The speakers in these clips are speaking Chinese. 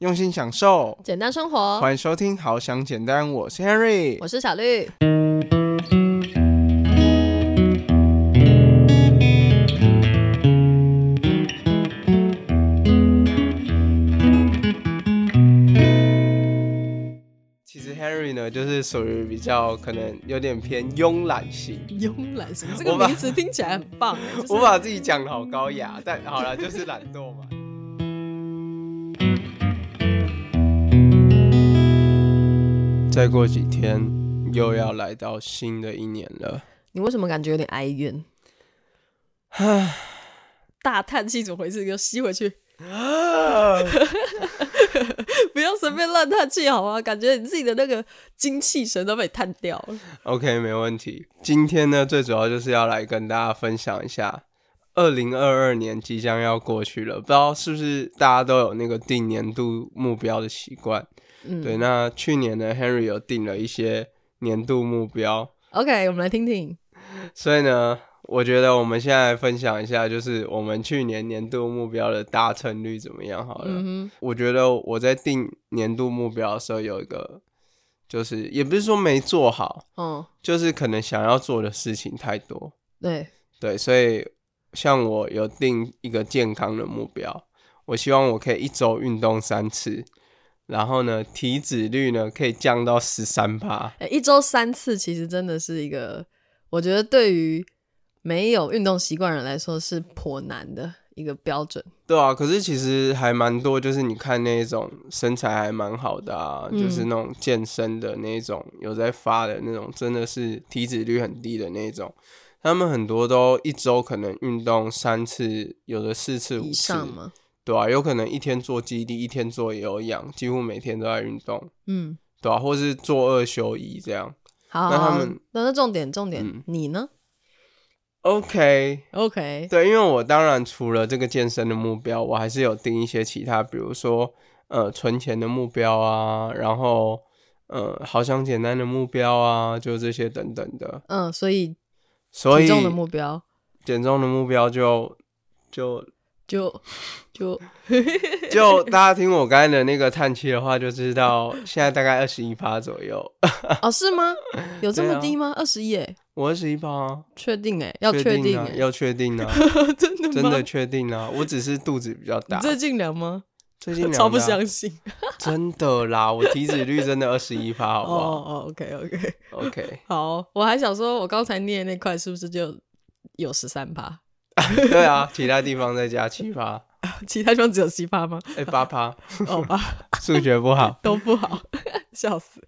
用心享受，简单生活。欢迎收听《好想简单》，我是 Henry，我是小绿。其实 Henry 呢，就是属于比较可能有点偏慵懒型。慵懒型这个名词听起来很棒哎，就是我把自己讲的好高雅，但好了，就是懒惰嘛。再过几天又要来到新的一年了，你为什么感觉有点哀怨？唉，大叹气怎么回事？给我吸回去，啊 不要随便乱叹气好吗？感觉你自己的那个精气神都被叹掉了。OK，没问题。今天呢，最主要就是要来跟大家分享一下，二零二二年即将要过去了，不知道是不是大家都有那个定年度目标的习惯？嗯，对，那去年呢，Henry 有定了一些年度目标，OK，我们来听听。所以呢，我觉得我们现在分享一下，就是我们去年年度目标的达成率怎么样好了。嗯我觉得我在定年度目标的时候有一个，就是也不是说没做好，嗯，就是可能想要做的事情太多。对，对，所以像我有定一个健康的目标，我希望我可以一周运动三次，然后呢，体脂率呢可以降到十三趴。欸一周三次其实真的是一个，我觉得对于没有运动习惯人来说是颇难的一个标准。对啊，可是其实还蛮多，就是你看那种身材还蛮好的啊，嗯就是那种健身的那种有在发的那种，真的是体脂率很低的那种。他们很多都一周可能运动三次，有的四次、五以次？对啊，有可能一天做基地，一天做有氧，几乎每天都在运动，嗯，对啊，或是做二休一这样。好，好那他们那那重点重点，嗯你呢 OK，？OK，对，因为我当然除了这个健身的目标，我还是有定一些其他，比如说呃存钱的目标啊，然后呃好想简单的目标啊，就这些等等的。嗯，所以所以减重的目标减重的目标就就就就 就大家听我刚才的那个叹气的话，就知道现在大概二十一趴左右。哦，是吗？有这么低吗？二十一？哎，我二十一趴啊，确定？哎，要确确定要确定啊，真的？真的确定啊，我只是肚子比较大。你最近量吗？最近 超不相信。真的啦，我体脂率真的二十一趴，好不哦好哦，OK OK，？OK，好，我还想说，我刚才念的那块是不是就有十三趴？对啊，其他地方再加七趴，其他地方只有七趴吗？哎八趴，哦吧，数学不好。都不好，笑死。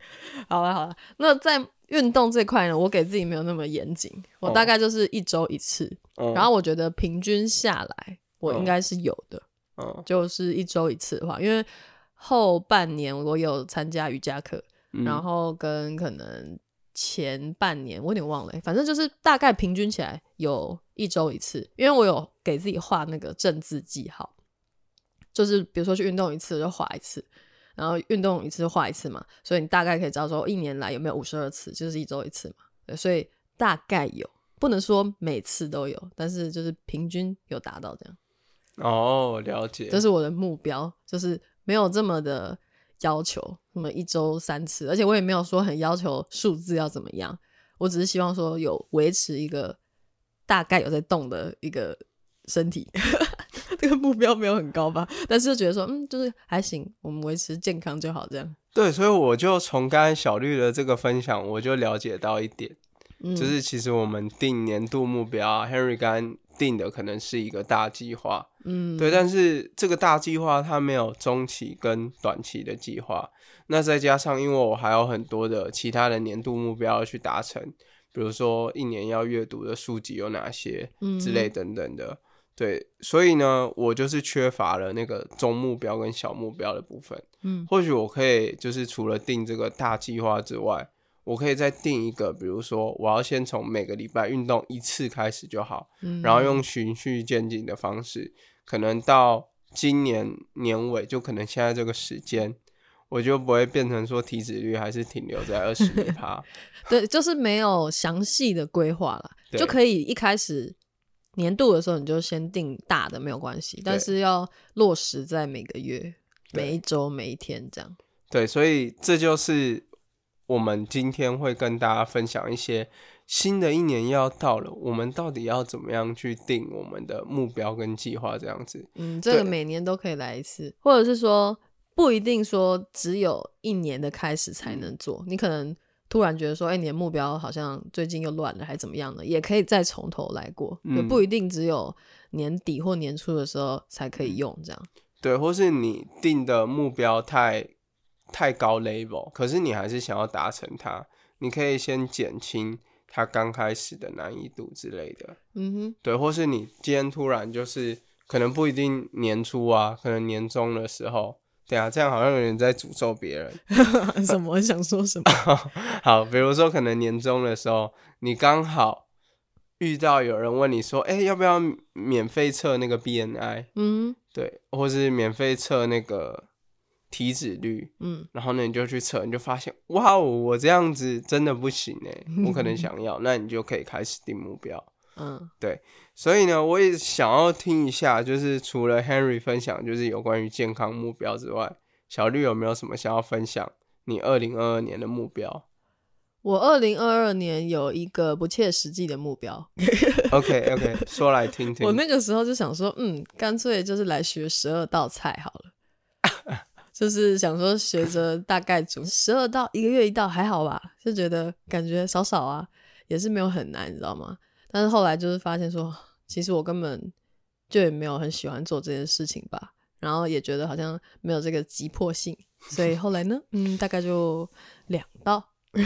好了好了，那在运动这块呢，我给自己没有那么严谨，我哦大概就是一周一次，嗯然后我觉得平均下来，我哦应该是有的，嗯就是一周一次的话，因为后半年我有参加瑜伽课，嗯然后跟可能前半年我有点忘了欸，反正就是大概平均起来有一周一次，因为我有给自己画那个正字记号，就是比如说去运动一次就画一次，然后运动一次就画一次嘛，所以你大概可以知道说一年来有没有五十二次，就是一周一次嘛，对，所以大概有，不能说每次都有，但是就是平均有达到这样。哦，了解。这是我的目标，就是没有这么的要求，什么一周三次，而且我也没有说很要求数字要怎么样，我只是希望说有维持一个大概有在动的一个身体。这个目标没有很高吧，但是就觉得说，嗯，就是还行，我们维持健康就好，这样。对，所以我就从刚才小绿的这个分享，我就了解到一点，嗯，就是其实我们定年度目标啊，Henry 刚刚定的可能是一个大计划，嗯，对，但是这个大计划它没有中期跟短期的计划，那再加上因为我还有很多的其他的年度目标要去达成，比如说一年要阅读的书籍有哪些嗯之类。等等的，对，所以呢，我就是缺乏了那个中目标跟小目标的部分。嗯。或许我可以就是除了定这个大计划之外，我可以再定一个，比如说我要先从每个礼拜运动一次开始就好，嗯然后用循序渐进的方式，可能到今年年尾，就可能现在这个时间，我就不会变成说体脂率还是停留在二十一趴。对，就是没有详细的规划了，就可以一开始年度的时候你就先定大的没有关系，但是要落实在每个月。每一周每一天这样。对，所以这就是我们今天会跟大家分享一些新的一年要到了，我们到底要怎么样去定我们的目标跟计划这样子。嗯，这个每年都可以来一次，或者是说不一定说只有一年的开始才嗯能做，你可能突然觉得说，哎、你的目标好像最近又乱了，还怎么样的，也可以再从头来过，也嗯不一定只有年底或年初的时候才可嗯。以用这样。对，或是你定的目标太太高 level，可是你还是想要达成它，你可以先减轻它刚开始的难易度之类的。嗯哼，对，或是你今天突然就是可能不一定年初啊，可能年终的时候，对啊，这样好像有点在诅咒别人。什么想说什么？好，比如说可能年终的时候，你刚好遇到有人问你说，哎、要不要免费测那个 BNI？嗯对，或是免费测那个体脂率，嗯然后呢你就去测，你就发现，哇哦，我这样子真的不行哎，我可能想要，那你就可以开始定目标。嗯，对所以呢，我也想要听一下，就是除了 Henry 分享就是有关于健康目标之外，小绿有没有什么想要分享你二零二二年的目标我二零二二年有一个不切实际的目标？OK OK，说来听听。我那个时候就想说，嗯，干脆就是来学十二道菜好了，就是想说学着大概煮十二道，一个月一道还好吧，就觉得感觉少少啊，也是没有很难，你知道吗？但是后来就是发现说，其实我根本就也没有很喜欢做这件事情吧，然后也觉得好像没有这个急迫性，所以后来呢，嗯，大概就两道。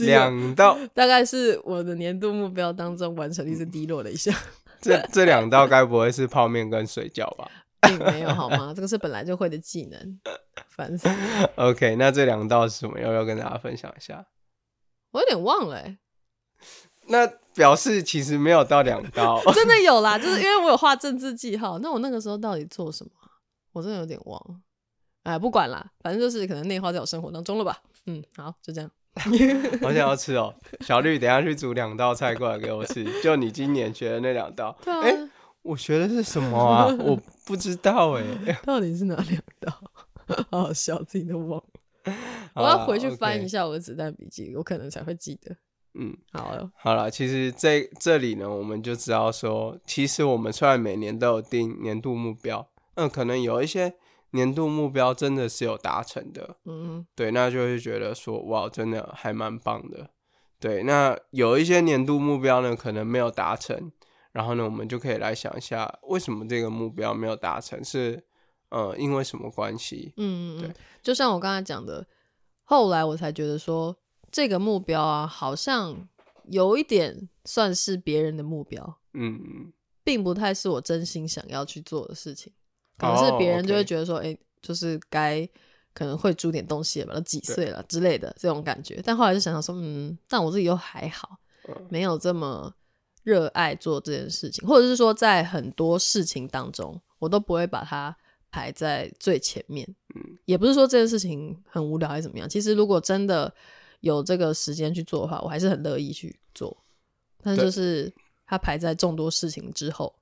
两道，大概是我的年度目标当中完成率是低落了一下，这这两道该不会是泡面跟水饺吧并没有好吗？这个是本来就会的技能，烦死了！？OK，那这两道是什么？要不要跟大家分享一下？我有点忘了、欸，那表示其实没有到两道。真的有啦，就是因为我有画政治记号。那我那个时候到底做什么啊？我真的有点忘了。哎，不管啦，反正就是可能内化在我生活当中了吧。嗯，好，就这样。好想要吃哦，小绿，等下去煮两道菜过来给我吃。就你今年学的那两道，对啊，哎我学的是什么啊？我不知道哎。到底是哪两道？好好笑，自己都忘了。我要回去翻一。下我的子弹笔记，我可能才会记得。嗯，好了，好了，其实这这里呢，我们就知道说，其实我们虽然每年都有定年度目标，嗯，可能有一些年度目标真的是有达成的，嗯对，那就会觉得说，哇，真的还蛮棒的。对，那有一些年度目标呢，可能没有达成，然后呢，我们就可以来想一下，为什么这个目标没有达成，是呃，因为什么关系？嗯，嗯对嗯，就像我刚才讲的，后来我才觉得说，这个目标啊，好像有一点算是别人的目标，嗯，并不太是我真心想要去做的事情。可能是哦别人就会觉得说，哎、就是该可能会租点东西了吧，都几岁了之类的这种感觉。但后来就想想说，嗯，但我自己又还好，嗯没有这么热爱做这件事情，或者是说在很多事情当中，我都不会把它排在最前面。嗯，也不是说这件事情很无聊还是怎么样。其实如果真的有这个时间去做的话，我还是很乐意去做。但是就是它排在众多事情之后。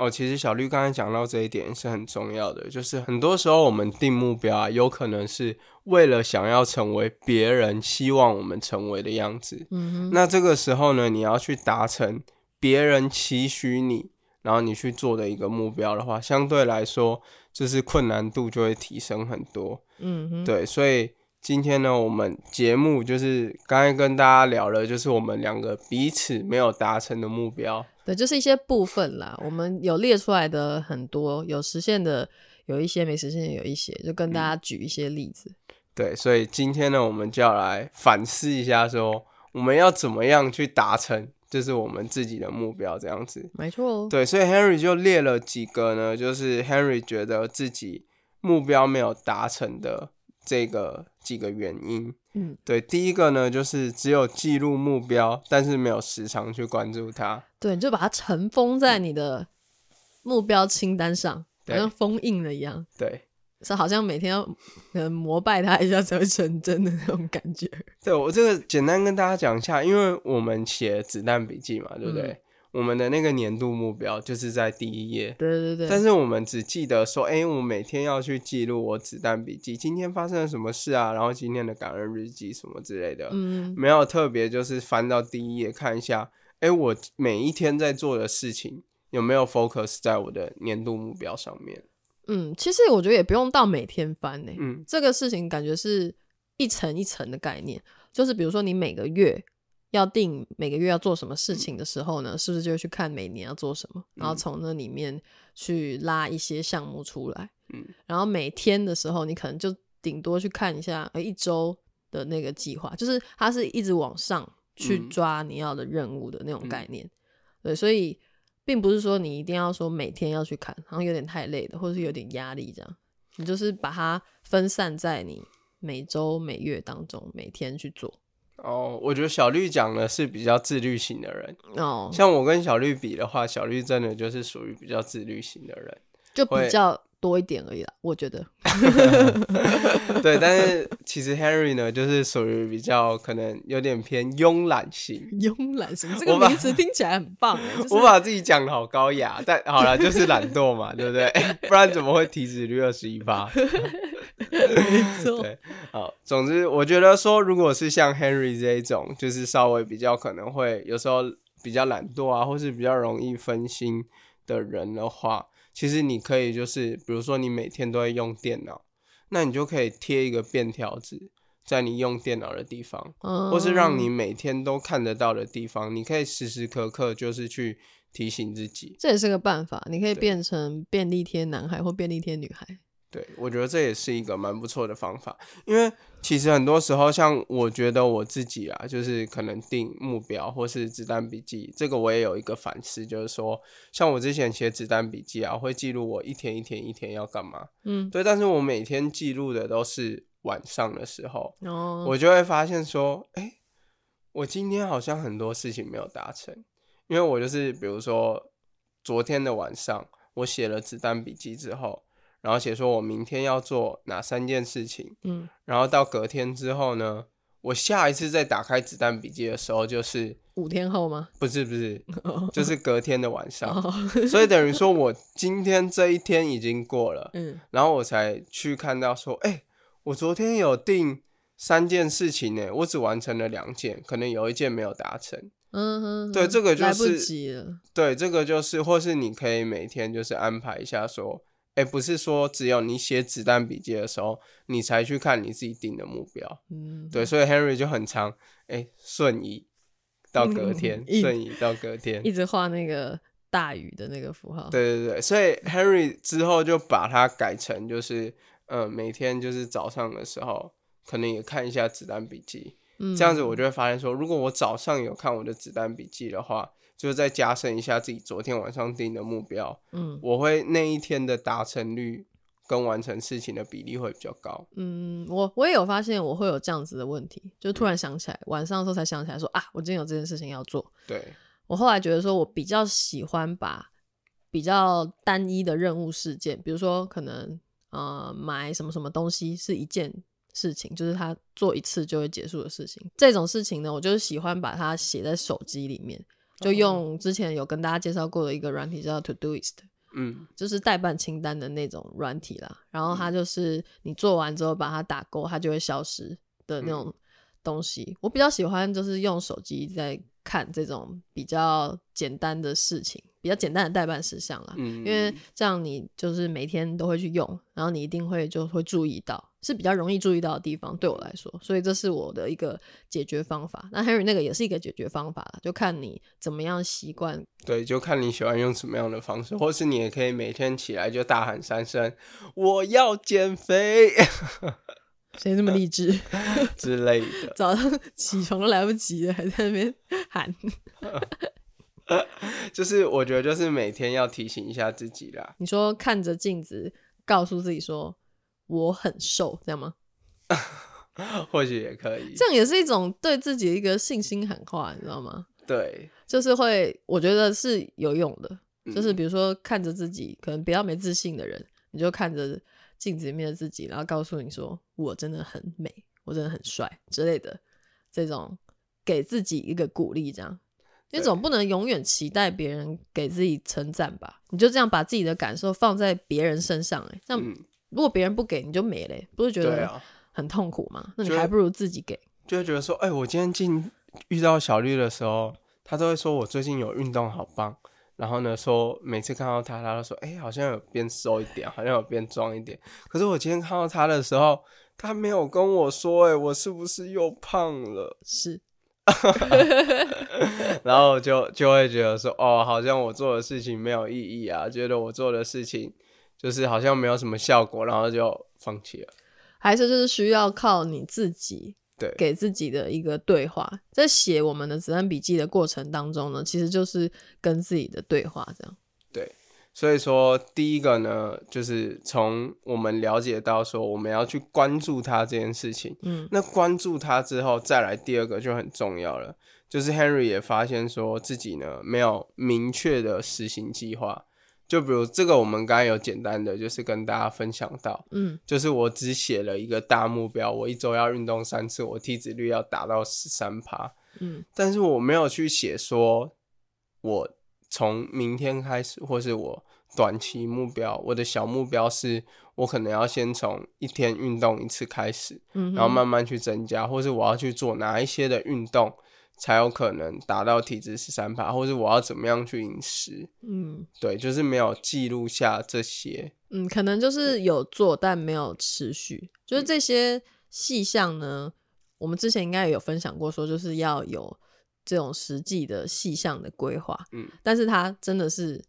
哦，其实小绿刚才讲到这一点是很重要的，就是很多时候我们定目标啊，有可能是为了想要成为别人希望我们成为的样子。嗯哼，那这个时候呢，你要去达成别人期许你，然后你去做的一个目标的话，相对来说，就是困难度就会提升很多。嗯哼，对，所以今天呢，我们节目就是刚才跟大家聊了，就是我们两个彼此没有达成的目标。对，就是一些部分啦。我们有列出来的很多，有实现的有一些，没实现的有一些，就跟大家举一些例子。对，所以今天呢，我们就要来反思一下说我们要怎么样去达成，就是我们自己的目标，这样子。没错哦，对，所以 Henry 就列了几个呢，就是 Henry 觉得自己目标没有达成的这个几个原因。嗯，对，第一个呢，就是只有记录目标，但是没有时常去关注它。对，你就把它尘封在你的目标清单上，好对像封印了一样。对，是好像每天要可能膜拜他一下才会成真的那种感觉。对我这个简单跟大家讲一下，因为我们写子弹笔记嘛，对不对？嗯我们的那个年度目标就是在第一页，对对对，但是我们只记得说，哎、我每天要去记录我子弹笔记，今天发生了什么事啊，然后今天的感恩日记什么之类的，嗯，没有特别就是翻到第一页看一下，哎、我每一天在做的事情有没有 focus 在我的年度目标上面？嗯，其实我觉得也不用到每天翻呢、嗯。这个事情感觉是一层一层的概念，就是比如说你每个月要定每个月要做什么事情的时候呢，是不是就去看每年要做什么，然后嗯。从那里面去拉一些项目出来，嗯，然后每天的时候你可能就顶多去看一下，呃，一周的那个计划，就是它是一直往上去嗯。抓你要的任务的那种概念，对，所以并不是说你一定要说每天要去看，好像有点太累的，或者是有点压力这样。你就是把它分散在你每周、每月当中，每天去做。哦，我觉得小绿讲的是比较自律型的人，哦，像我跟小绿比的话，小绿真的就是属于比较自律型的人。就比会较多一点而已啦，我觉得。对，但是其实 Henry 呢，就是属于比较可能有点偏慵懒型。慵懒型这个名词听起来很棒哎、就是我把自己讲的好高雅，但好了，就是懒惰嘛，对不对？不然怎么会体脂率二十一八？没错，对，好，总之我觉得说，如果是像 Henry 这一种，就是稍微比较可能会有时候比较懒惰啊，或是比较容易分心的人的话，其实你可以就是，比如说你每天都会用电脑，那你就可以贴一个便条纸在你用电脑的地方，嗯，或是让你每天都看得到的地方，你可以时时刻刻就是去提醒自己。这也是个办法，你可以变成便利贴男孩或便利贴女孩。对，我觉得这也是一个蛮不错的方法，因为其实很多时候，像我觉得我自己啊，就是可能定目标或是子弹笔记，这个我也有一个反思，就是说，像我之前写子弹笔记啊，会记录我一天一天一天要干嘛，嗯，对，但是我每天记录的都是晚上的时候，哦，我就会发现说，哎、我今天好像很多事情没有达成，因为我就是比如说昨天的晚上，我写了子弹笔记之后，然后写说我明天要做哪三件事情，嗯，然后到隔天之后呢，我下一次再打开子弹笔记的时候，就是五天后吗？不是不是，就是隔天的晚上，哦，所以等于说我今天这一天已经过了，嗯然后我才去看到说，哎、我昨天有定三件事情呢，我只完成了两件，可能有一件没有达成。嗯哼，对这个就来不是及了。对，这个就是，或是你可以每天就是安排一下说，哎、不是说只有你写子弹笔记的时候，你才去看你自己定的目标。嗯，对，所以 Henry 就很长，哎、瞬移到隔天，一瞬移到隔天。一直画那个大雨的那个符号。，对对对，所以 Henry 之后就把它改成就是，呃，每天就是早上的时候，可能也看一下子弹笔记，嗯，这样子我就会发现说，如果我早上有看我的子弹笔记的话，就再加深一下自己昨天晚上定的目标，嗯我会那一天的达成率跟完成事情的比例会比较高。嗯，我我也有发现我会有这样子的问题，就突然想起来，晚上的时候才想起来说啊，我今天有这件事情要做。对，我后来觉得说，我比较喜欢把比较单一的任务事件，比如说可能呃买什么什么东西是一件事情，就是他做一次就会结束的事情。这种事情呢，我就是喜欢把它写在手机里面，就用之前有跟大家介绍过的一个软体叫 Todoist。嗯就是代办清单的那种软体啦，然后它就是你做完之后把它打勾，它就会消失的那种东西。我比较喜欢就是用手机在看这种比较简单的事情，比较简单的代办事项啦。嗯，因为这样你就是每天都会去用，然后你一定会就会注意到，是比较容易注意到的地方，对我来说，所以这是我的一个解决方法。那 Henry 那个也是一个解决方法啦，就看你怎么样习惯对，就看你喜欢用什么样的方式，或是你也可以每天起来就大喊三声“我要减肥 谁这么励志。”之类的。早上起床都来不及了，还在那边喊。就是我觉得就是每天要提醒一下自己啦。你说看着镜子，告诉自己说我很瘦，这样吗？或许也可以。这样也是一种对自己的一个信心喊话，你知道吗？对，就是会，我觉得是有用的。就是嗯比如说看着自己可能比较没自信的人，你就看着镜子里面的自己，然后告诉你说我真的很美，我真的很帅之类的，这种给自己一个鼓励，这样。你总不能永远期待别人给自己称赞吧？你就这样把自己的感受放在别人身上、欸，这样嗯，如果别人不给你就没了欸、不是觉得很痛苦吗？那你就还不如自己给。就会觉得说，哎、我今天进遇到小绿的时候，他都会说我最近有运动好棒。然后呢，说每次看到他，他都说，哎、好像有变瘦一点，好像有变壮一点。可是我今天看到他的时候，他没有跟我说，哎，我是不是又胖了？是，然后就就会觉得说，哦，好像我做的事情没有意义啊，觉得我做的事情就是好像没有什么效果，然后就放弃了。还是就是需要靠你自己对，给自己的一个对话。在写我们的子弹笔记的过程当中呢，其实就是跟自己的对话，这样。所以说第一个呢，就是从我们了解到说我们要去关注他这件事情。嗯那关注他之后，再来第二个就很重要了，就是 Henry 也发现说自己呢没有明确的实行计划。就比如这个，我们刚刚有简单的就是跟大家分享到，嗯就是我只写了一个大目标，我一周要运动三次，我体脂率要达到十三趴，嗯但是我没有去写说，我从明天开始，或是我短期目标，我的小目标是我可能要先从一天运动一次开始，嗯，然后慢慢去增加，或是我要去做哪一些的运动才有可能达到体脂十三趴，或是我要怎么样去饮食，嗯。对，就是没有记录下这些，嗯，可能就是有做，但没有持续。嗯就是这些细项呢，我们之前应该也有分享过，说就是要有这种实际的细项的规划。嗯，但是它真的是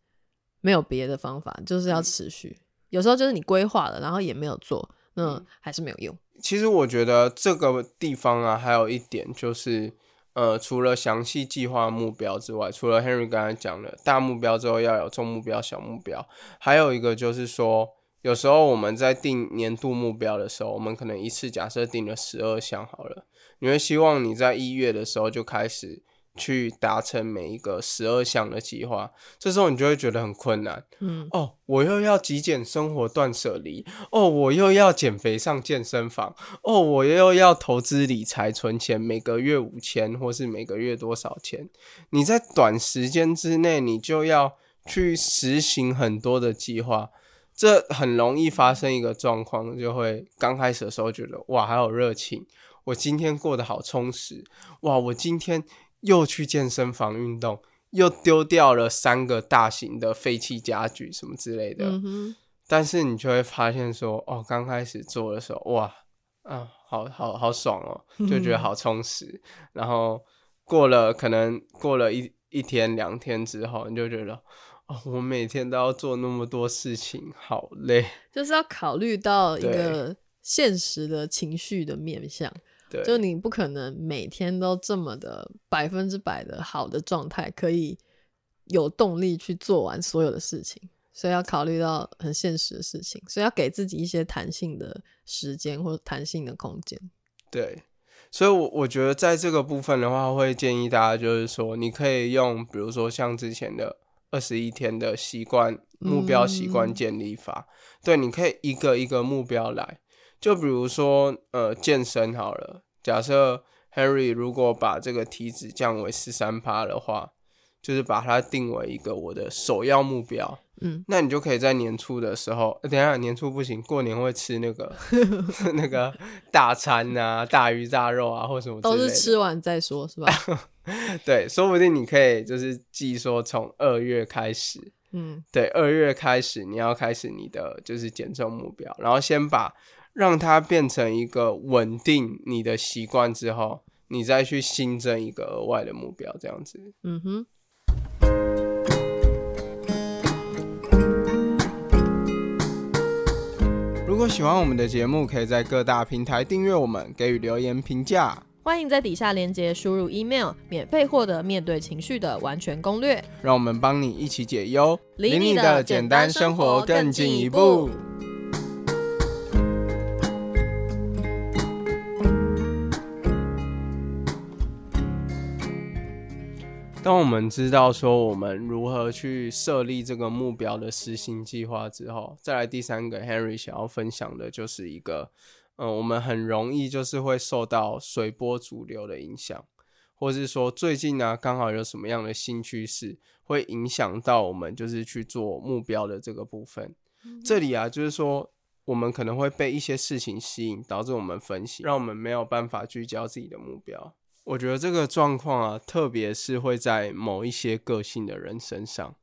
没有别的方法，就是要嗯持续。有时候就是你规划了，然后也没有做，那嗯还是没有用。其实我觉得这个地方啊，还有一点就是，呃，除了详细计划目标之外，除了 Henry 刚才讲的大目标之后要有中目标、小目标，还有一个就是说，有时候我们在定年度目标的时候，我们可能一次假设定了十二项好了，你会希望你在一月的时候就开始去达成每一个十二项的计划，这时候你就会觉得很困难。嗯哦，我又要极简生活断舍离，哦，我又要减肥上健身房，哦，我又要投资理财存钱，每个月五千或是每个月多少钱？你在短时间之内，你就要去实行很多的计划，这很容易发生一个状况，就会刚开始的时候觉得哇，还有热情，我今天过得好充实，哇，我今天又去健身房运动。又丢掉了三个大型的废弃家具什么之类的，嗯，但是你就会发现说，哦，刚开始做的时候，哇，啊，好好好爽哦，就觉得好充实。然后过了可能过了一一天两天之后，你就觉得，哦，我每天都要做那么多事情，好累。就是要考虑到一个现实的情绪的面向。对，就你不可能每天都这么的百分之百的好的状态，可以有动力去做完所有的事情，所以要考虑到很现实的事情，所以要给自己一些弹性的时间或者弹性的空间。对，所以我，我觉得在这个部分的话，会建议大家就是说，你可以用，比如说像之前的二十一天的习惯目标习惯嗯。建立法，对，你可以一个一个目标来，就比如说呃健身好了，假设 Henry 如果把这个体脂降为十三趴的话，就是把它定为一个我的首要目标。嗯，那你就可以在年初的时候，呃等一下年初不行，过年会吃那个 那个大餐啊，大鱼大肉啊，或什么之都。是吃完再说，是吧？对，说不定你可以就是记说从二月开始，嗯对，二月开始你要开始你的就是减重目标，然后先把让它变成一个稳定你的习惯之后，你再去新增一个额外的目标，这样子。嗯哼，如果喜欢我们的节目，可以在各大平台订阅我们，给予留言评价。欢迎在底下链接输入 email，免费获得面对情绪的完全攻略。让我们帮你一起解忧，离你你的简简单生生活更进一步当我们知道说我们如何去设立这个目标的实行计划之后，再来第三个 Henry 想要分享的就是一个，嗯、我们很容易就是会受到随波逐流的影响，或是说最近呢刚好有什么样的新趋势，会影响到我们就是去做目标的这个部分。这里啊，就是说我们可能会被一些事情吸引，导致我们分析，让我们没有办法聚焦自己的目标。我觉得这个状况啊，特别是会在某一些个性的人身上。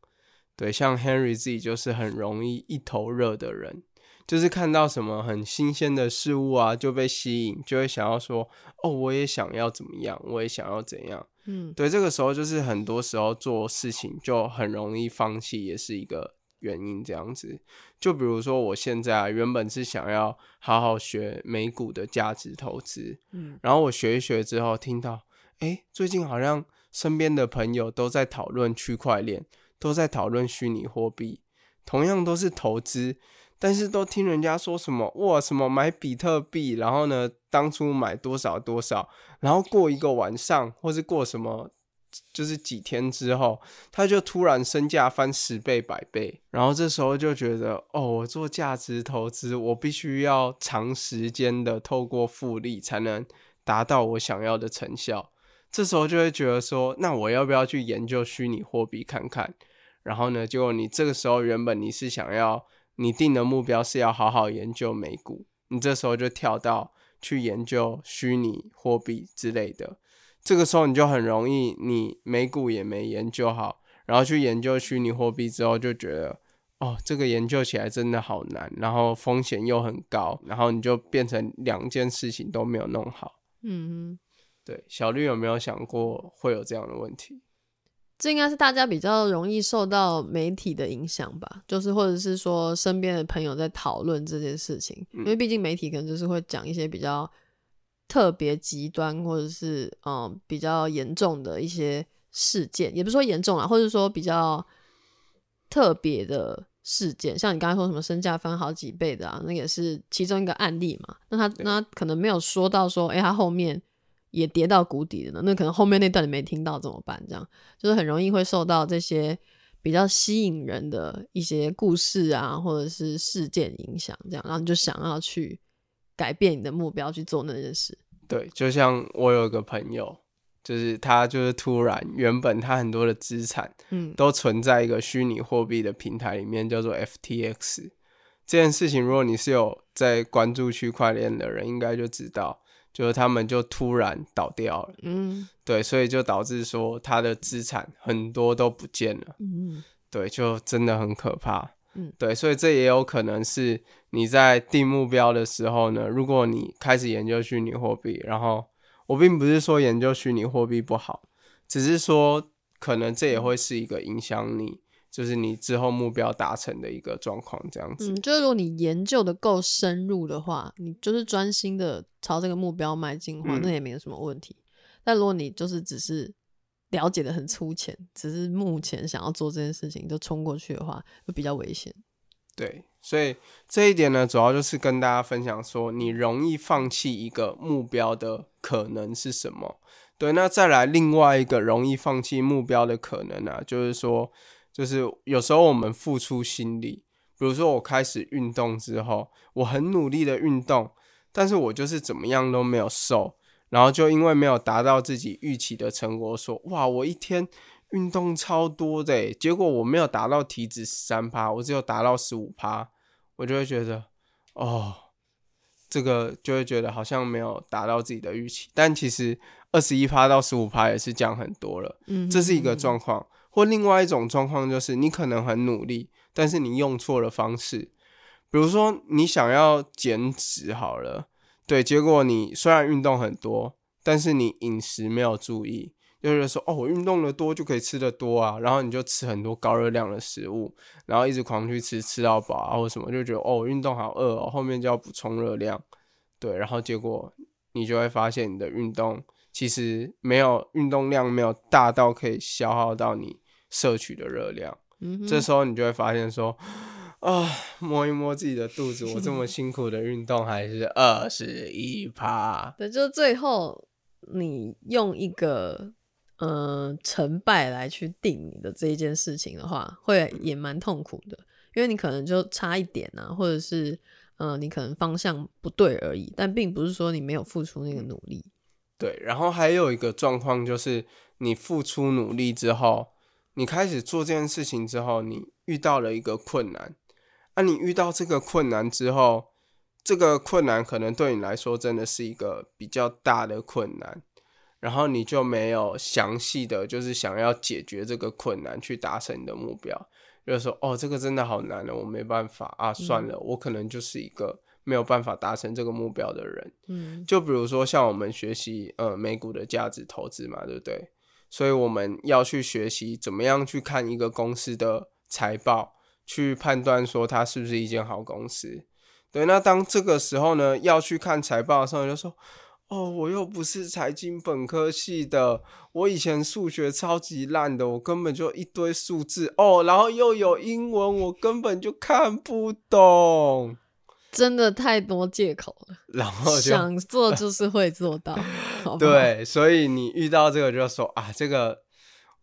对，像 Henry 自己就是很容易一头热的人，就是看到什么很新鲜的事物啊，就被吸引，就会想要说，哦，我也想要怎么样，我也想要怎样。嗯，对，这个时候就是很多时候做事情就很容易放弃，也是一个原因。这样子，就比如说我现在啊，原本是想要好好学美股的价值投资，嗯，然后我学一学之后，听到，哎，最近好像身边的朋友都在讨论区块链。都在讨论虚拟货币，同样都是投资，但是都听人家说什么哇，什么买比特币，然后呢，当初买多少多少，然后过一个晚上，或是过什么，就是几天之后，他就突然身价翻十倍百倍，然后这时候就觉得，哦，我做价值投资，我必须要长时间的透过复利才能达到我想要的成效，这时候就会觉得说，那我要不要去研究虚拟货币看看？然后呢？结果你这个时候原本你是想要你定的目标是要好好研究美股，你这时候就跳到去研究虚拟货币之类的。这个时候你就很容易，你美股也没研究好，然后去研究虚拟货币之后就觉得，哦，这个研究起来真的好难，然后风险又很高，然后你就变成两件事情都没有弄好。嗯，对，小绿有没有想过会有这样的问题？这应该是大家比较容易受到媒体的影响吧，就是或者是说身边的朋友在讨论这件事情，因为毕竟媒体可能就是会讲一些比较特别极端或者是嗯比较严重的一些事件，也不是说严重啊，或者说比较特别的事件，像你刚才说什么身价翻好几倍的啊，那也是其中一个案例嘛。那他那可能没有说到说，哎，他后面。也跌到谷底了呢，那可能后面那段你没听到怎么办？这样就是很容易会受到这些比较吸引人的一些故事啊，或者是事件影响，这样，然后你就想要去改变你的目标去做那件事。对，就像我有一个朋友，就是他就是突然原本他很多的资产，嗯，都存在一个虚拟货币的平台里面，叫做 FTX。这件事情，如果你是有在关注区块链的人，应该就知道。就是他们就突然倒掉了，嗯，对，所以就导致说他的资产很多都不见了，嗯，对，就真的很可怕，嗯，对，所以这也有可能是你在定目标的时候呢，如果你开始研究虚拟货币，然后我并不是说研究虚拟货币不好，只是说可能这也会是一个影响你。就是你之后目标达成的一个状况，这样子。嗯，就是如果你研究的够深入的话，你就是专心的朝这个目标迈进的话，那也没有什么问题。但如果你就是只是了解的很粗浅，只是目前想要做这件事情就冲过去的话，就比较危险。对，所以这一点呢，主要就是跟大家分享说，你容易放弃一个目标的可能是什么？对，那再来另外一个容易放弃目标的可能呢，就是说。就是有时候我们付出心力，比如说我开始运动之后，我很努力的运动，但是我就是怎么样都没有瘦，然后就因为没有达到自己预期的成果，说哇，我一天运动超多的，结果我没有达到体脂十三趴，我只有达到十五趴，我就会觉得哦，这个就会觉得好像没有达到自己的预期，但其实二十一趴到十五趴也是降很多了，嗯，这是一个状况。或另外一种状况就是，你可能很努力，但是你用错了方式。比如说，你想要减脂好了，对，结果你虽然运动很多，但是你饮食没有注意，就是说，哦，我运动的多就可以吃的多啊，然后你就吃很多高热量的食物，然后一直狂去吃，吃到饱啊或什么，就觉得哦，运动好饿哦，后面就要补充热量，对，然后结果你就会发现你的运动其实没有运动量没有大到可以消耗到你。摄取的热量，这时候你就会发现说，啊，摸一摸自己的肚子，我这么辛苦的运动还是二十一趴。对，就最后你用一个呃成败来去定你的这一件事情的话，会也蛮痛苦的，因为你可能就差一点啊，或者是嗯，你可能方向不对而已，但并不是说你没有付出那个努力。对，然后还有一个状况就是，你付出努力之后，你开始做这件事情之后，你遇到了一个困难。那、你遇到这个困难之后，这个困难可能对你来说真的是一个比较大的困难，然后你就没有详细的就是想要解决这个困难去达成你的目标，就是说哦，这个真的好难了，我没办法啊，算了，我可能就是一个没有办法达成这个目标的人。嗯就比如说像我们学习呃美股的价值投资嘛，对不对？所以我们要去学习怎么样去看一个公司的财报，去判断说它是不是一间好公司。对，那当这个时候呢，要去看财报的时候，就说。哦，我又不是财经本科系的，我以前数学超级烂的，我根本就一堆数字哦，然后又有英文，我根本就看不懂，真的太多借口了，然后 想做就是会做到，好好，对，所以你遇到这个就说啊，这个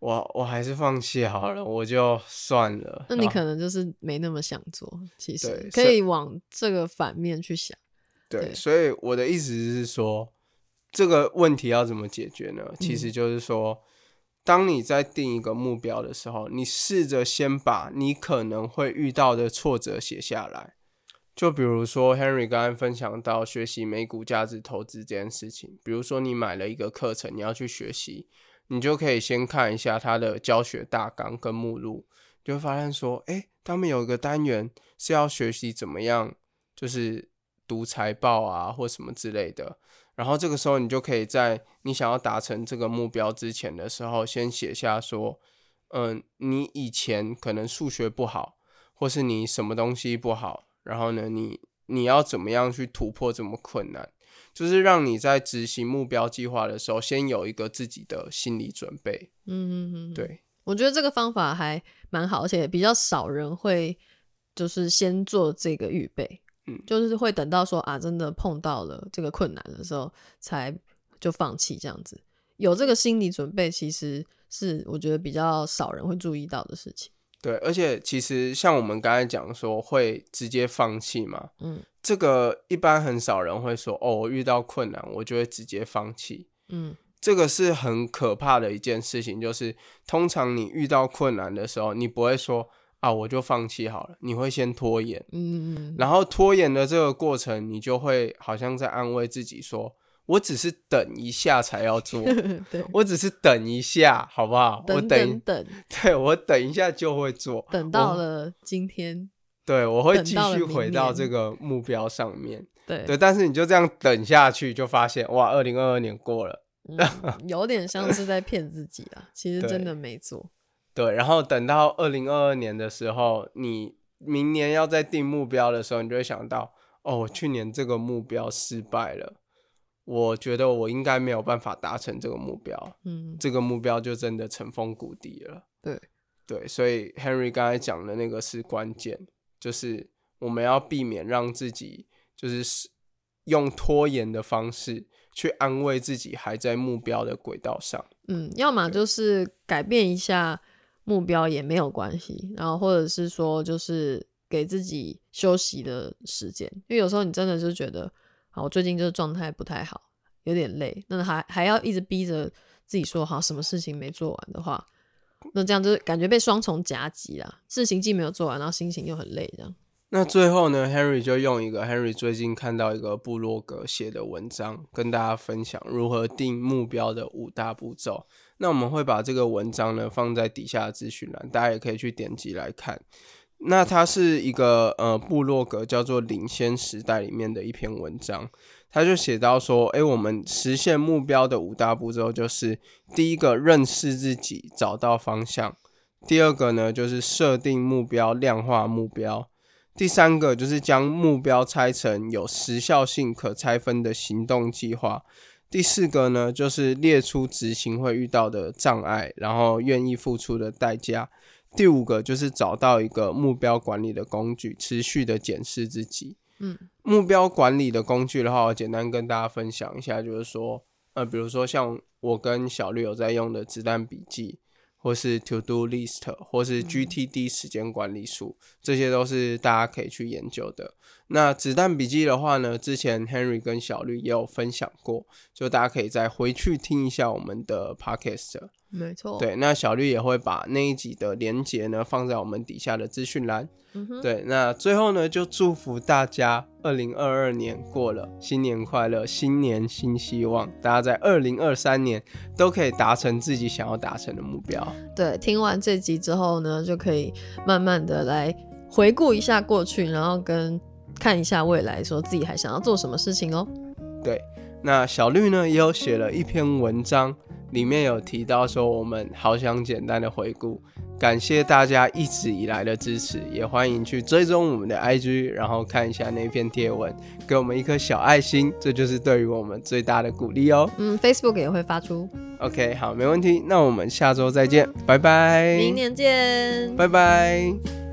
我我还是放弃好了，我就算了。那你可能就是没那么想做，其实可以往这个反面去想。对，对所以我的意思是说，这个问题要怎么解决呢？其嗯实就是说，当你在定一个目标的时候，你试着先把你可能会遇到的挫折写下来。就比如说，Henry 刚刚分享到学习美股价值投资这件事情，比如说你买了一个课程，你要去学习，你就可以先看一下它的教学大纲跟目录，就会发现说，诶，他们有一个单元是要学习怎么样，就是读财报啊或什么之类的。然后这个时候，你就可以在你想要达成这个目标之前的时候，先写下说，嗯，你以前可能数学不好，或是你什么东西不好，然后呢，你你要怎么样去突破这么困难，就是让你在执行目标计划的时候，先有一个自己的心理准备。嗯嗯嗯，对，我觉得这个方法还蛮好，而且比较少人会就是先做这个预备，嗯就是会等到说啊，真的碰到了这个困难的时候才就放弃这样子。有这个心理准备，其实是我觉得比较少人会注意到的事情。对，而且其实像我们刚才讲说会直接放弃嘛，嗯。这个一般很少人会说哦，我遇到困难我就会直接放弃。嗯。这个是很可怕的一件事情，就是通常你遇到困难的时候，你不会说啊我就放弃好了，你会先拖延，嗯嗯然后拖延的这个过程，你就会好像在安慰自己说，我只是等一下才要做，我只是等一下，好不好？我等等 对我等一下就会做，等到了今天，对我会继续回到这个目标上面。对对，但是你就这样等下去，就发现哇，二零二二年过了。嗯有点像是在骗自己啊，其实真的没做。对，然后等到二零二二年的时候，你明年要再定目标的时候，你就会想到，哦，我去年这个目标失败了，我觉得我应该没有办法达成这个目标，嗯，这个目标就真的尘封谷底了。对，对，所以 Henry 刚才讲的那个是关键，就是我们要避免让自己就是是用拖延的方式去安慰自己还在目标的轨道上。嗯，要么就是改变一下目标也没有关系，然后或者是说就是给自己休息的时间，因为有时候你真的就觉得，好，我最近就是状态不太好，有点累，那还还要一直逼着自己说好什么事情没做完的话，那这样就感觉被双重夹击啦，事情既没有做完，然后心情又很累，这样。那最后呢，Henry 就用一个 Henry 最近看到一个部落格写的文章，跟大家分享如何定目标的五大步骤。那我们会把这个文章呢放在底下的资讯栏，大家也可以去点击来看。那它是一个呃部落格叫做“领先时代”里面的一篇文章，他就写到说，诶，我们实现目标的五大步骤就是第一个认识自己，找到方向；第二个呢就是设定目标，量化目标。第三个就是将目标拆成有时效性、可拆分的行动计划。第四个呢，就是列出执行会遇到的障碍，然后愿意付出的代价。第五个就是找到一个目标管理的工具，持续的检视自己。嗯目标管理的工具的话，我简单跟大家分享一下，就是说，呃，比如说像我跟小绿有在用的子弹笔记，或是 To Do List，或是 GTD 时间管理术，这些都是大家可以去研究的。那子弹笔记的话呢，之前 Henry 跟小绿也有分享过，就大家可以再回去听一下我们的 Podcast。没错，对，那小绿也会把那一集的连接呢放在我们底下的资讯栏。嗯哼，对，那最后呢，就祝福大家二零二二年过了，新年快乐，新年新希望，大家在二零二三年都可以达成自己想要达成的目标。对，听完这集之后呢，就可以慢慢的来回顾一下过去，然后跟看一下未来，说自己还想要做什么事情哦。对，那小绿呢也有写了一篇文章，里面有提到说，我们好想简单的回顾，感谢大家一直以来的支持，也欢迎去追踪我们的 IG，然后看一下那篇贴文，给我们一颗小爱心，这就是对于我们最大的鼓励哦。嗯，Facebook 也会发出，OK，好，没问题，那我们下周再见，拜拜，明年见，拜拜。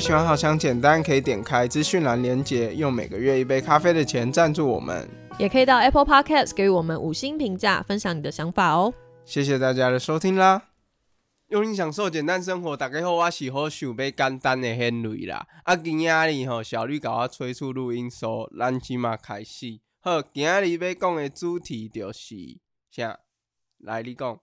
喜欢好想简单，可以点开资讯栏连接，用每个月一杯咖啡的钱赞助我们。也可以到 Apple Podcast 给予我们五星评价，分享你的想法哦。谢谢大家的收听啦！用心享受简单生活，大家好，我是好想要简单的 Henry 啦。啊，今仔日吼，小绿甲我催促录音说，咱即马开始。好，今仔日要讲的主题就是啥？来，你讲。